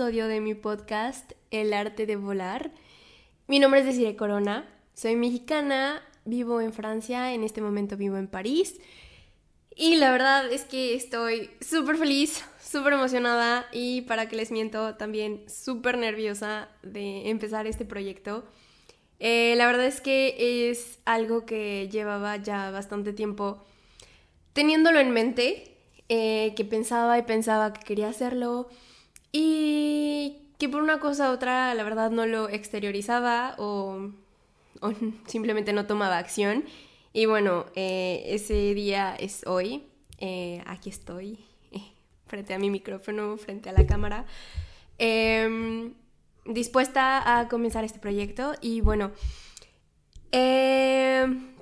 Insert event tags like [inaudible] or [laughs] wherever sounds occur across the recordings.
de mi podcast El arte de volar. Mi nombre es Desiree Corona, soy mexicana, vivo en Francia, en este momento vivo en París. Y la verdad es que estoy súper feliz, súper emocionada y para que les miento también súper nerviosa de empezar este proyecto. Eh, la verdad es que es algo que llevaba ya bastante tiempo teniéndolo en mente, eh, que pensaba y pensaba que quería hacerlo y que por una cosa u otra la verdad no lo exteriorizaba o, [laughs] simplemente no tomaba acción. Y bueno, eh, ese día es hoy. Eh, aquí estoy, frente a mi micrófono, frente a la cámara, em, dispuesta a comenzar este proyecto. Y bueno,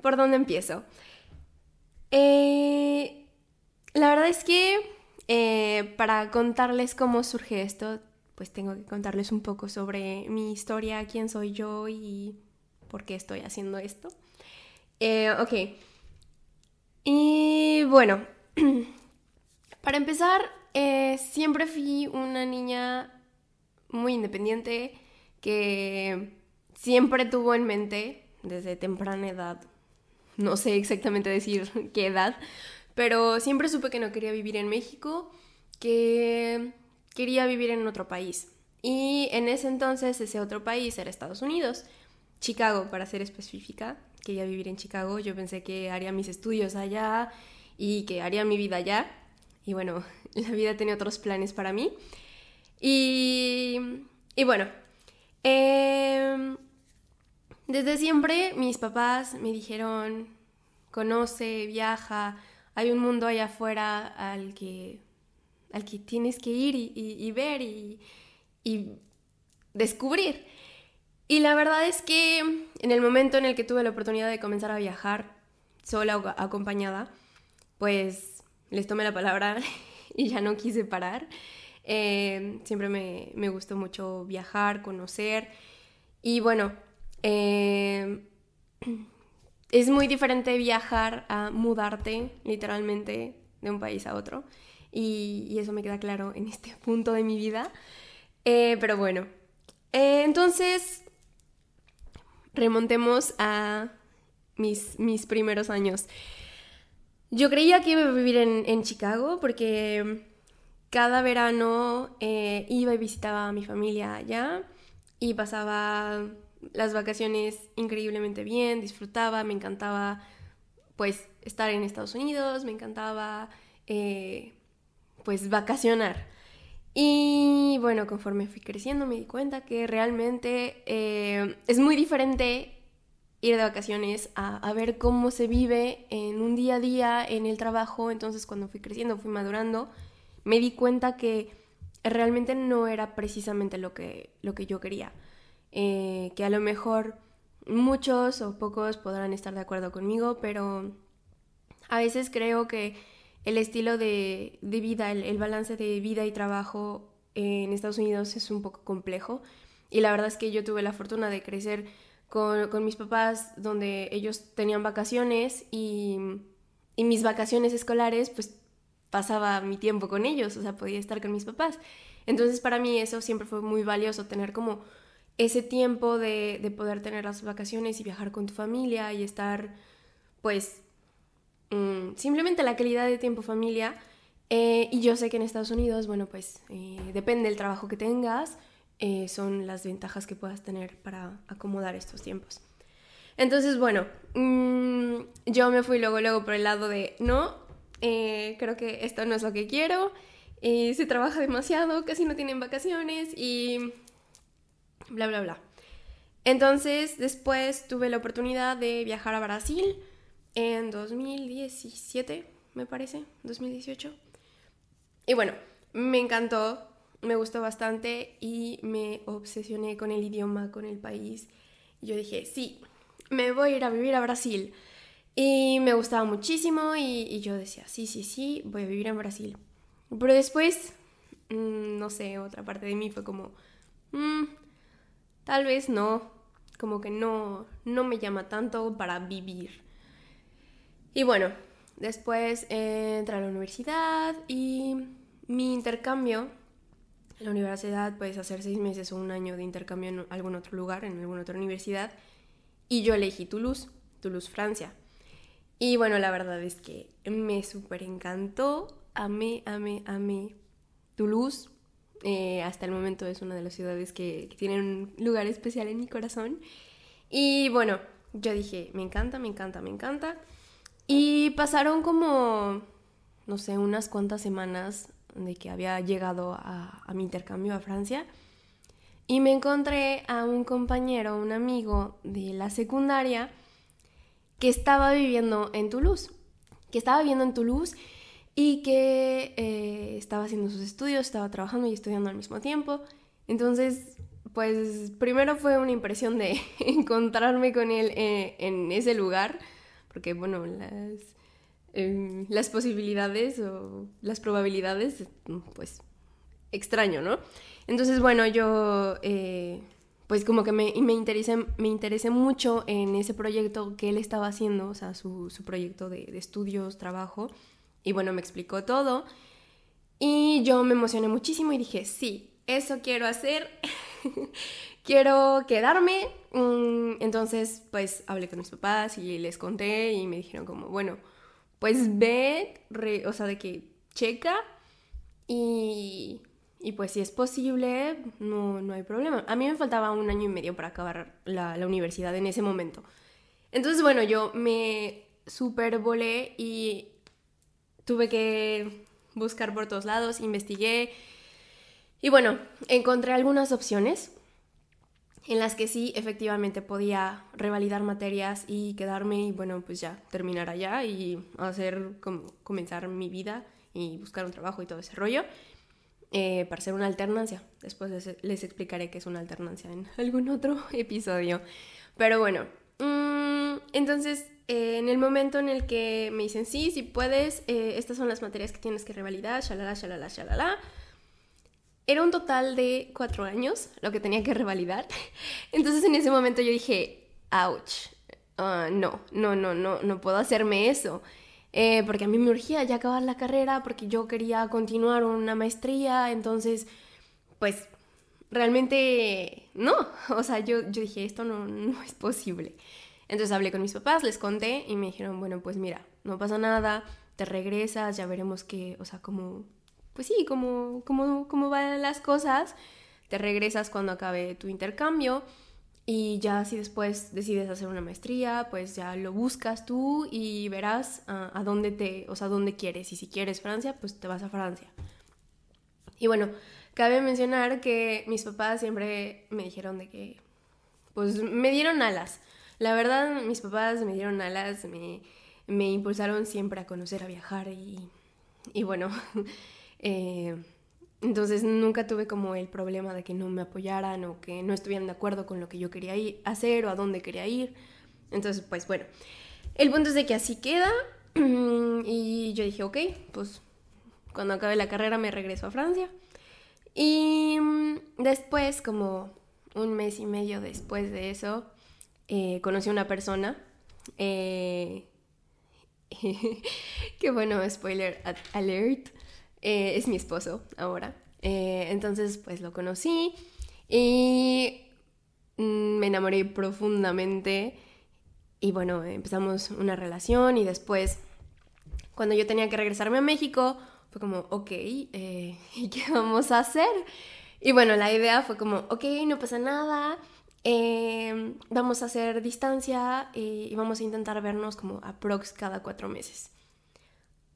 ¿por dónde empiezo? Eh, la verdad es que eh, para contarles cómo surge esto, pues tengo que contarles un poco sobre mi historia, quién soy yo y por qué estoy haciendo esto. Eh, ok. Y bueno, [clears throat] para empezar, siempre fui una niña muy independiente que siempre tuvo en mente desde temprana edad no sé exactamente decir [laughs] qué edad, pero siempre supe que no quería vivir en México, que quería vivir en otro país. Y en ese entonces ese otro país era Estados Unidos, Chicago para ser específica. Quería vivir en Chicago, yo pensé que haría mis estudios allá y que haría mi vida allá. Y bueno, [laughs] la vida tenía otros planes para mí. Y, y bueno, eh, desde siempre mis papás me dijeron, conoce, viaja, hay un mundo allá afuera al que, al que tienes que ir y, ver y, descubrir. Y la verdad es que en el momento en el que tuve la oportunidad de comenzar a viajar, sola o acompañada, pues les tomé la palabra [laughs] y ya no quise parar. Eh, siempre me, me, gustó mucho viajar, conocer. Y bueno, eh, [clears throat] es muy diferente viajar a mudarte literalmente de un país a otro. Y, eso me queda claro en este [laughs] punto de mi vida. Eh, pero bueno, eh, entonces remontemos a mis, mis primeros años. Yo creía que iba a vivir en, Chicago porque cada verano iba y visitaba a mi familia allá y pasaba las vacaciones increíblemente bien, disfrutaba, me encantaba pues estar en Estados Unidos, me encantaba eh, pues vacacionar. Y bueno, conforme fui creciendo me di cuenta que realmente eh, es muy diferente ir de vacaciones a, a, ver cómo se vive en un día a día, en el trabajo. Entonces cuando fui creciendo, fui madurando, me di cuenta que realmente no era precisamente lo que, lo que yo quería. Eh, que a lo mejor muchos o pocos podrán estar de acuerdo conmigo, pero a veces creo que el estilo de, vida, el, balance de vida y trabajo en Estados Unidos es un poco complejo. Y la verdad es que yo tuve la fortuna de crecer con, mis papás, donde ellos tenían vacaciones y, y, mis vacaciones escolares, pues pasaba mi tiempo con ellos, o sea, podía estar con mis papás. Entonces para mí eso siempre fue muy valioso, tener como ese tiempo de, poder tener las vacaciones y viajar con tu familia y estar, pues, mm, simplemente la calidad de tiempo familia. Eh, y yo sé que en Estados Unidos, bueno, pues eh, depende del trabajo que tengas, eh, son las ventajas que puedas tener para acomodar estos tiempos. Entonces, bueno, mm, yo me fui luego, luego por el lado de, no, creo que esto no es lo que quiero, se trabaja demasiado, casi no tienen vacaciones y bla, bla, bla. Entonces, después tuve la oportunidad de viajar a Brasil en 2017, me parece, 2018. Y bueno, me encantó, me gustó bastante y me obsesioné con el idioma, con el país. yo dije, sí, me voy a ir a vivir a Brasil. Y me gustaba muchísimo y, yo decía, sí, sí, sí, voy a vivir en Brasil. Pero después, mm, no sé, otra parte de mí fue como, mm, tal vez no, como que no, no me llama tanto para vivir. Y bueno, después entré a la universidad y mi intercambio En la universidad puedes hacer seis meses o un año de intercambio en algún otro lugar, en alguna otra universidad. Y yo elegí Toulouse, Toulouse, Francia. Y bueno, la verdad es que me súper encantó. Amé, amé, amé Toulouse. Eh, hasta el momento es una de las ciudades que, que tienen un lugar especial en mi corazón. Y bueno, yo dije, me encanta, me encanta, me encanta. Y pasaron como, no sé, unas cuantas semanas de que había llegado a, mi intercambio a Francia. Y me encontré a un compañero, un amigo de la secundaria, que estaba viviendo en Toulouse. Que estaba viviendo en Toulouse y que eh, estaba haciendo sus estudios, estaba trabajando y estudiando al mismo tiempo. Entonces, pues primero fue una impresión de [laughs] encontrarme con él eh, en ese lugar, porque bueno, las, em, las posibilidades o las probabilidades, pues extraño, ¿no? Entonces, bueno, yo eh, pues como que me, me, interesé, me interesé mucho en ese proyecto que él estaba haciendo, o sea, su, su proyecto de, de estudios, trabajo, y bueno, me explicó todo. Y yo me emocioné muchísimo y dije, sí, eso quiero hacer. [laughs] quiero quedarme. Mm, entonces, pues hablé con mis papás y les conté y me dijeron como, bueno, pues ve, o sea, de que checa y, y pues si es posible, no, no hay problema. A mí me faltaba un año y medio para acabar la, la universidad en ese momento. Entonces, bueno, yo me supervolé y tuve que buscar por todos lados, investigué, y bueno, encontré algunas opciones en las que sí efectivamente podía revalidar materias y quedarme y bueno, pues ya terminar allá y hacer como comenzar mi vida y buscar un trabajo y todo ese rollo eh, para hacer una alternancia. Después les, explicaré qué es una alternancia en algún otro [laughs] episodio. Pero bueno, entonces eh, en el momento en el que me dicen sí, si puedes, eh, estas son las materias que tienes que revalidar, shalala, shalala, shalala era un total de cuatro años lo que tenía que revalidar. [laughs] Entonces en ese momento yo dije, ouch, ah, no, no, no, no, no puedo hacerme eso. Eh, porque a mí me urgía ya acabar la carrera, porque yo quería continuar una maestría, entonces, pues, realmente no. [laughs] O sea, yo, yo dije, esto no, no es posible. Entonces hablé con mis papás, les conté y me dijeron, bueno, pues mira, no pasa nada, te regresas, ya veremos qué, o sea, cómo pues sí, como, como, como van las cosas, te regresas cuando acabe tu intercambio y ya si después decides hacer una maestría, pues ya lo buscas tú y verás a, dónde te, o sea, dónde quieres. Y si quieres Francia, pues te vas a Francia. Y bueno, cabe mencionar que mis papás siempre me dijeron de que, pues me dieron alas. La verdad, mis papás me dieron alas, me, me impulsaron siempre a conocer, a viajar y, y bueno, [laughs] Eh, entonces nunca tuve como el problema de que no me apoyaran o que no estuvieran de acuerdo con lo que yo quería ir, hacer o a dónde quería ir. Entonces, pues bueno, el punto es de que así queda [clears throat] y yo dije, ok, pues cuando acabe la carrera me regreso a Francia. Y mm, después, como un mes y medio después de eso, eh, conocí a una persona. Eh, [laughs] que bueno, spoiler alert. Eh, es mi esposo ahora. Eh, entonces, pues lo conocí y mm, me enamoré profundamente. Y bueno, empezamos una relación y después, cuando yo tenía que regresarme a México, fue como, ok, [laughs] ¿y qué vamos a hacer? Y bueno, la idea fue como, ok, no pasa nada, vamos a hacer distancia y vamos a intentar vernos como aprox cada cuatro meses.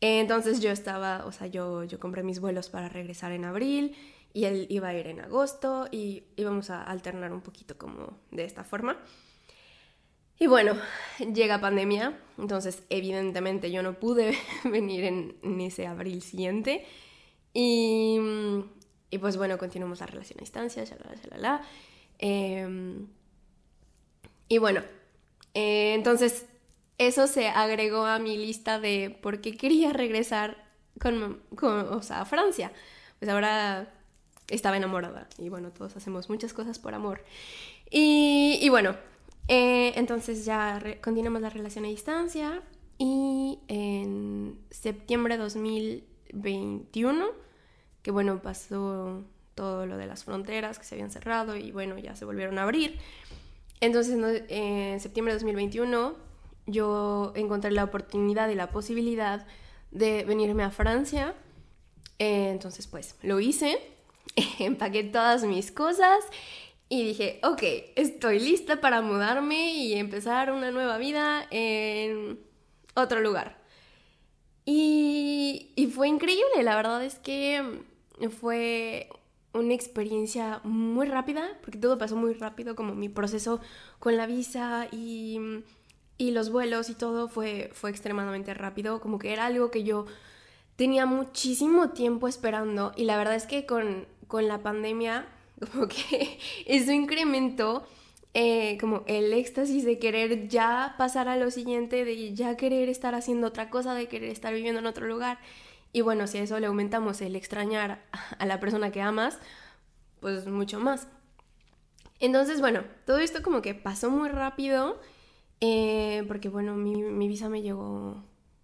Entonces yo estaba, o sea, yo, yo compré mis vuelos para regresar en abril y él iba a ir en agosto y íbamos a alternar un poquito como de esta forma. Y bueno, llega pandemia, entonces evidentemente yo no pude [laughs] venir en, ese abril siguiente. Y, y, pues bueno, continuamos la relación a distancia, shalala, shalala. Eh, y bueno, eh, entonces eso se agregó a mi lista de por qué quería regresar con, o sea, a Francia. Pues ahora estaba enamorada y bueno, todos hacemos muchas cosas por amor. Y, bueno, eh, entonces ya continuamos la relación a distancia y en septiembre de 2021, que bueno, pasó todo lo de las fronteras que se habían cerrado y bueno, ya se volvieron a abrir. Entonces, en septiembre de 2021, yo encontré la oportunidad y la posibilidad de venirme a Francia. Eh, entonces, pues, lo hice, [laughs] empaqué todas mis cosas y dije, ok, estoy lista para mudarme y empezar una nueva vida en otro lugar. Y, y fue increíble, la verdad es que fue una experiencia muy rápida, porque todo pasó muy rápido, como mi proceso con la visa y, y, los vuelos y todo fue, fue extremadamente rápido, como que era algo que yo tenía muchísimo tiempo esperando y la verdad es que con, con la pandemia [laughs] como que eso incrementó eh, como el éxtasis de querer ya pasar a lo siguiente, de ya querer estar haciendo otra cosa, de querer estar viviendo en otro lugar. Y bueno, si a eso le aumentamos el extrañar [laughs] a la persona que amas, pues mucho más. Entonces, bueno, todo esto como que pasó muy rápido, eh, porque bueno, mi, visa me llegó,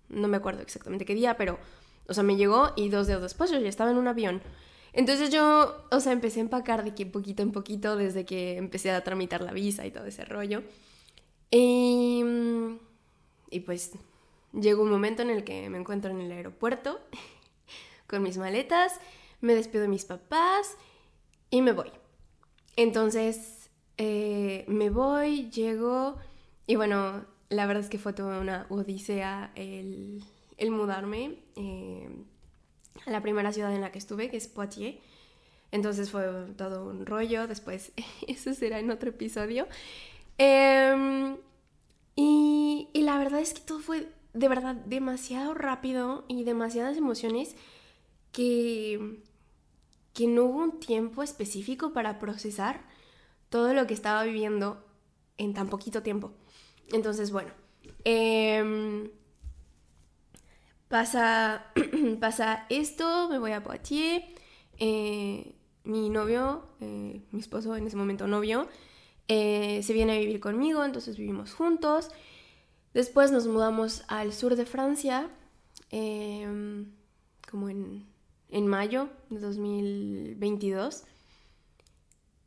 no me acuerdo exactamente qué día, pero, o sea, me llegó y dos días después yo ya estaba en un avión. Entonces yo, o sea, empecé a empacar de que poquito en poquito desde que empecé a tramitar la visa y todo ese rollo. Y, y pues llegó un momento en el que me encuentro en el aeropuerto [laughs] con mis maletas, me despido de mis papás y me voy. Entonces eh, me voy, llego y bueno, la verdad es que fue toda una odisea el, el mudarme. Eh, a la primera ciudad en la que estuve, que es Poitiers. Entonces fue todo un rollo, después [laughs] eso será en otro episodio. Em, y, y, la verdad es que todo fue de verdad demasiado rápido y demasiadas emociones que, que no hubo un tiempo específico para procesar todo lo que estaba viviendo en tan poquito tiempo. Entonces, bueno, eh, Pasa, [clears throat] pasa esto, me voy a Poitiers, eh, mi novio, eh, mi esposo en ese momento novio, eh, se viene a vivir conmigo, entonces vivimos juntos. Después nos mudamos al sur de Francia, em, como en, en, mayo de 2022.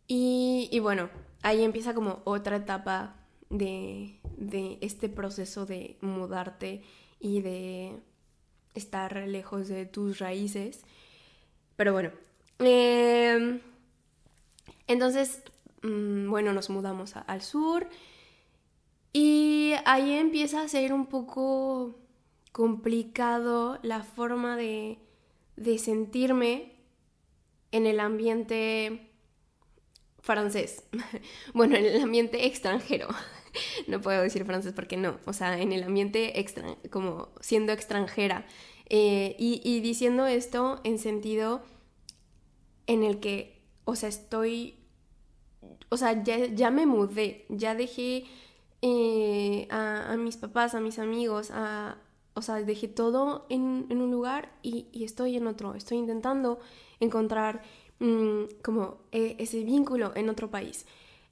Y, y, bueno, ahí empieza como otra etapa de, de este proceso de mudarte y de estar lejos de tus raíces. Pero bueno. Em, entonces, mm, bueno, nos mudamos al sur. Y ahí empieza a ser un poco complicado la forma de, de sentirme en el ambiente francés. [laughs] bueno, en el ambiente extranjero. [laughs] no puedo decir francés porque no, o sea, en el ambiente extra, como siendo extranjera. Eh, y, diciendo esto en sentido en el que, o sea, estoy, o sea, ya, me mudé, ya dejé eh, a, mis papás, a mis amigos, a, o sea, dejé todo en, un lugar y, estoy en otro, estoy intentando encontrar mm, como e, ese vínculo en otro país.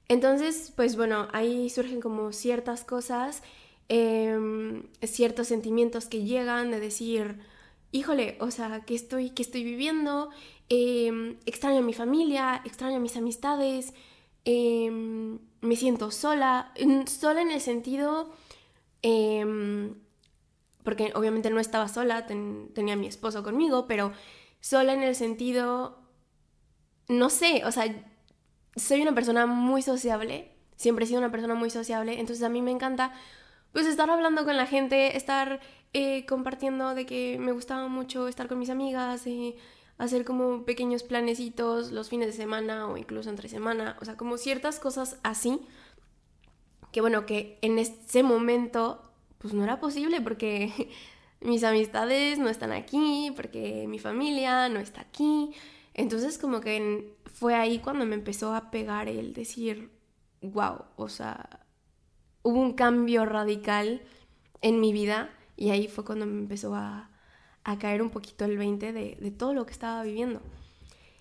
Entonces, pues bueno, ahí surgen como ciertas cosas, em, ciertos sentimientos que llegan de decir, híjole, o sea, ¿qué estoy, qué estoy viviendo? Em, extraño a mi familia, extraño a mis amistades, em, me siento sola, sola en el sentido, porque obviamente no estaba sola, tenía a mi esposo conmigo, pero sola en el sentido, no sé, o sea, soy una persona muy sociable, siempre he sido una persona muy sociable, entonces a mí me encanta pues estar hablando con la gente, estar eh, compartiendo de que me gustaba mucho estar con mis amigas, eh, hacer como pequeños planecitos los fines de semana o incluso entre semana, o sea, como ciertas cosas así, que bueno, que en ese momento pues no era posible porque [laughs] mis amistades no están aquí, porque mi familia no está aquí, entonces como que fue ahí cuando me empezó a pegar el decir, wow, o sea, hubo un cambio radical en mi vida y ahí fue cuando me empezó a, caer un poquito el 20 de, todo lo que estaba viviendo.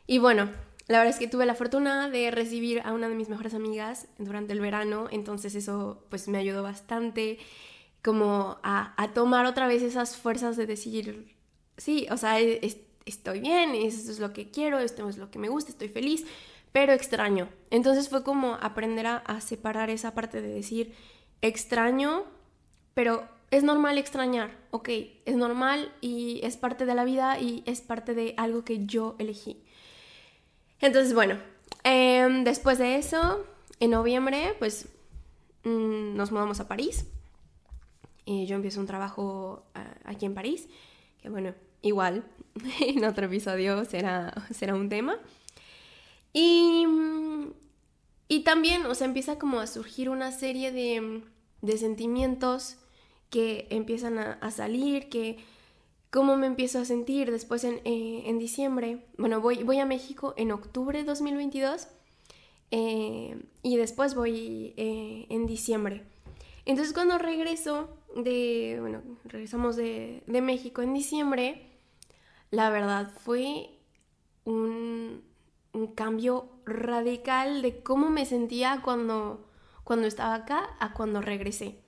Y bueno, la verdad es que tuve la fortuna de recibir a una de mis mejores amigas durante el verano, entonces eso pues me ayudó bastante como a, tomar otra vez esas fuerzas de decir, sí, o sea, estoy bien, esto es lo que quiero, esto es lo que me gusta, estoy feliz, pero extraño. Entonces fue como aprender a, separar esa parte de decir, extraño, pero es normal extrañar, ok, es normal y es parte de la vida y es parte de algo que yo elegí. Entonces, bueno, em, después de eso, en noviembre, pues mm, nos mudamos a París. Y yo empiezo un trabajo ah, aquí en París, que bueno, igual, [laughs] en otro episodio será, será un tema. Y, y también, o sea, empieza como a surgir una serie de, de sentimientos que empiezan a, salir, que cómo me empiezo a sentir después en, eh, en diciembre. Bueno, voy, voy, a México en octubre de 2022 eh, y después voy eh, en diciembre. Entonces cuando regreso de, bueno, regresamos de, de México en diciembre, la verdad fue un, un, cambio radical de cómo me sentía cuando, cuando estaba acá a cuando regresé.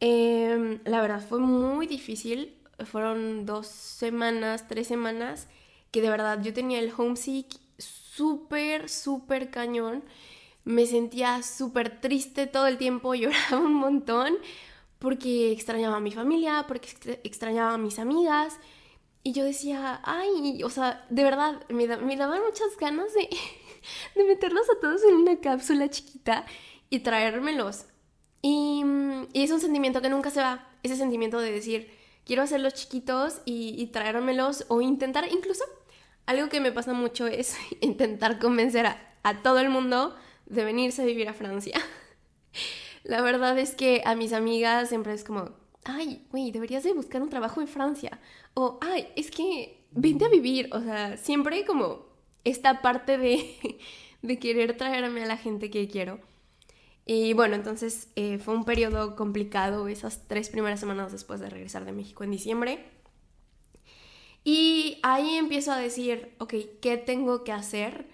Em, la verdad fue muy difícil, fueron dos semanas, tres semanas, que de verdad yo tenía el homesick súper, súper cañón. Me sentía súper triste todo el tiempo, [laughs] lloraba un montón porque extrañaba a mi familia, porque extrañaba a mis amigas. Y yo decía, ay, o sea, de verdad, me, daban muchas ganas de, [laughs] de meterlos a todos en una cápsula chiquita y traérmelos. Y, y, es un sentimiento que nunca se va, ese sentimiento de decir, quiero hacerlos chiquitos y, y traérmelos o intentar, incluso algo que me pasa mucho es [laughs] intentar convencer a, a todo el mundo de venirse a vivir a Francia. [laughs] La verdad es que a mis amigas siempre es como, ay, güey, deberías de buscar un trabajo en Francia. O, ay, es que vente a vivir. O sea, siempre como esta parte de, [laughs] de querer traerme a la gente que quiero. Y bueno, entonces eh, fue un periodo complicado esas tres primeras semanas después de regresar de México en diciembre. Y ahí empiezo a decir, ok, ¿qué tengo que hacer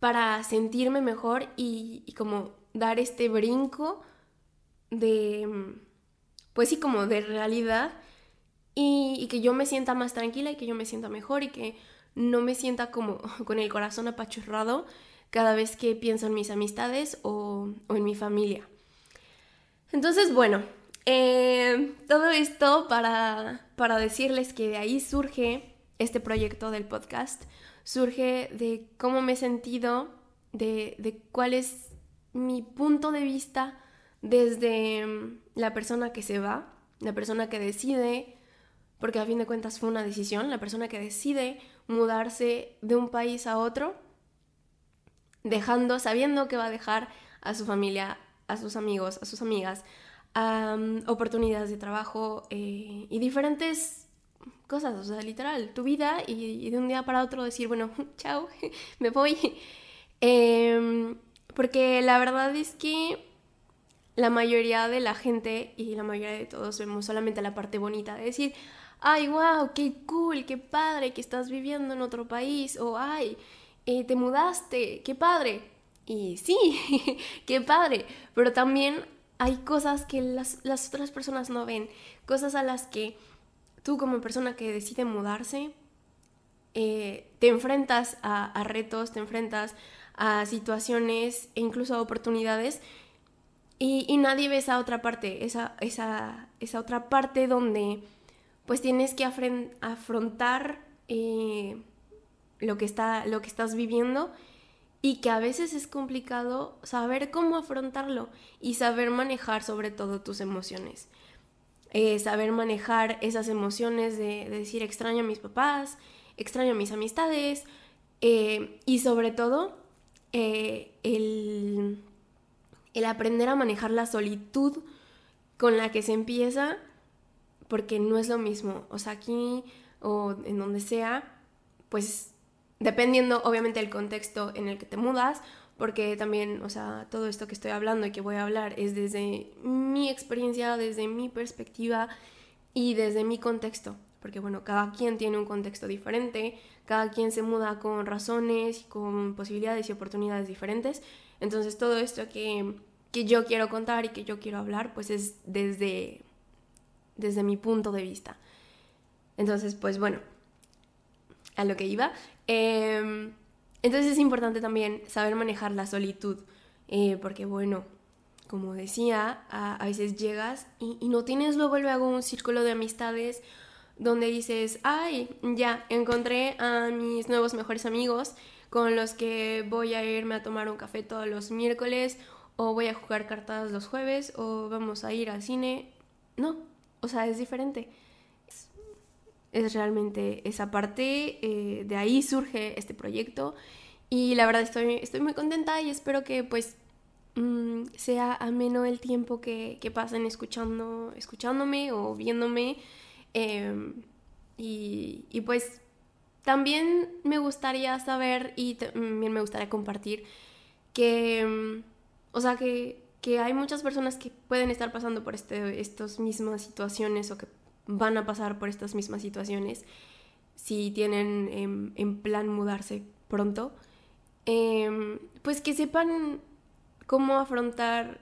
para sentirme mejor y, y como dar este brinco de pues sí, como de realidad y, que yo me sienta más tranquila y que yo me sienta mejor y que no me sienta como [laughs] con el corazón apachurrado cada vez que pienso en mis amistades o, en mi familia. Entonces, bueno, eh, todo esto para, para decirles que de ahí surge este proyecto del podcast, surge de cómo me he sentido, de, de cuál es mi punto de vista desde mm, la persona que se va, la persona que decide, porque a fin de cuentas fue una decisión, la persona que decide mudarse de un país a otro, dejando, sabiendo que va a dejar a su familia, a sus amigos, a sus amigas, oportunidades de trabajo eh, y diferentes cosas, o sea, literal, tu vida y, de un día para otro decir, bueno, [laughs] chao, [laughs] me voy. Em, porque la verdad es que la mayoría de la gente y la mayoría de todos vemos solamente la parte bonita de decir, ay, wow, qué cool, qué padre que estás viviendo en otro país, o ay, eh, te mudaste, qué padre. Y sí, [laughs] qué padre, pero también hay cosas que las, otras personas no ven, cosas a las que tú como persona que decide mudarse, eh, te enfrentas a, a retos, te enfrentas a situaciones e incluso a oportunidades. Y, nadie ve esa otra parte, esa, esa, esa otra parte donde pues tienes que afrontar eh, lo, que está, lo que estás viviendo y que a veces es complicado saber cómo afrontarlo y saber manejar sobre todo tus emociones. Eh, saber manejar esas emociones de, decir extraño a mis papás, extraño a mis amistades eh, y sobre todo el el aprender a manejar la solitud con la que se empieza, porque no es lo mismo. O sea, aquí o en donde sea, pues dependiendo obviamente del contexto en el que te mudas, porque también, o sea, todo esto que estoy hablando y que voy a hablar es desde mi experiencia, desde mi perspectiva y desde mi contexto. Porque bueno, cada quien tiene un contexto diferente, cada quien se muda con razones con posibilidades y oportunidades diferentes. Entonces todo esto que, que yo quiero contar y que yo quiero hablar, pues es desde, desde mi punto de vista. Entonces, pues bueno, a lo que iba. Em, entonces es importante también saber manejar la solitud, eh, porque bueno, como decía, a, veces llegas y, y, no tienes luego luego un círculo de amistades donde dices, ay, ya, encontré a mis nuevos mejores amigos con los que voy a irme a tomar un café todos los miércoles o voy a jugar cartas los jueves o vamos a ir al cine. No, o sea, es diferente. Es, realmente esa parte, eh, de ahí surge este proyecto y la verdad estoy, estoy muy contenta y espero que pues mm, sea ameno el tiempo que, que, pasen escuchando, escuchándome o viéndome. Em, y, y, pues también me gustaría saber y también me gustaría compartir que mm, o sea, que, hay muchas personas que pueden estar pasando por este, estas mismas situaciones o que van a pasar por estas mismas situaciones si tienen en, plan mudarse pronto, em, pues que sepan cómo afrontar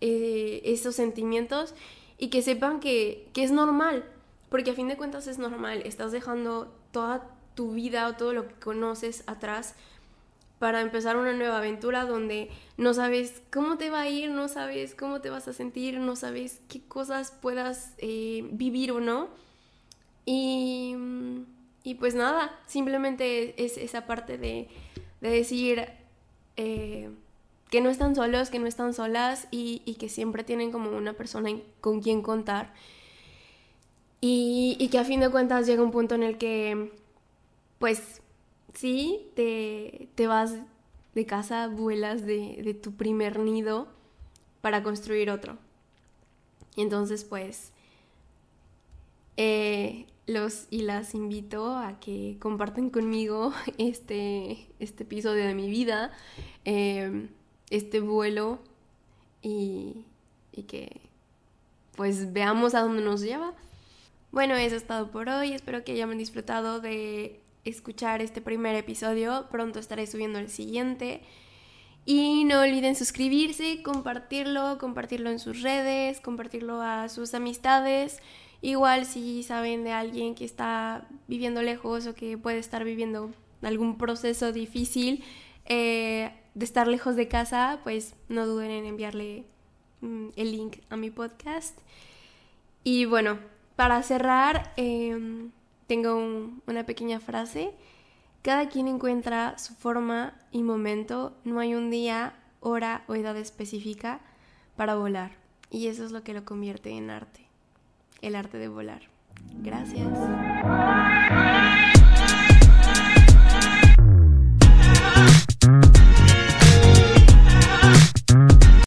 eh, esos sentimientos y que sepan que, que, es normal, porque a fin de cuentas es normal, estás dejando toda tu vida o todo lo que conoces atrás para empezar una nueva aventura donde no sabes cómo te va a ir, no sabes cómo te vas a sentir, no sabes qué cosas puedas eh, vivir o no. Y, y, pues nada, simplemente es esa parte de, de decir eh, que no están solos, que no están solas y, y, que siempre tienen como una persona con quien contar. Y, y que a fin de cuentas llega un punto en el que pues sí, te, te vas de casa, vuelas de, tu primer nido para construir otro. Y entonces, pues, eh, los y las invito a que compartan conmigo [laughs] este, este episodio de mi vida, em, este vuelo y, y que pues veamos a dónde nos lleva. Bueno, eso es todo por hoy. Espero que hayan disfrutado de escuchar este primer episodio. Pronto estaré subiendo el siguiente. Y no olviden suscribirse, compartirlo, compartirlo en sus redes, compartirlo a sus amistades. Igual si saben de alguien que está viviendo lejos o que puede estar viviendo algún proceso difícil eh, de estar lejos de casa, pues no duden en enviarle mm, el link a mi podcast. Y bueno, para cerrar... Em, tengo una pequeña frase. Cada quien encuentra su forma y momento. No hay un día, hora o edad específica para volar. Y eso es lo que lo convierte en arte. El arte de volar. Gracias.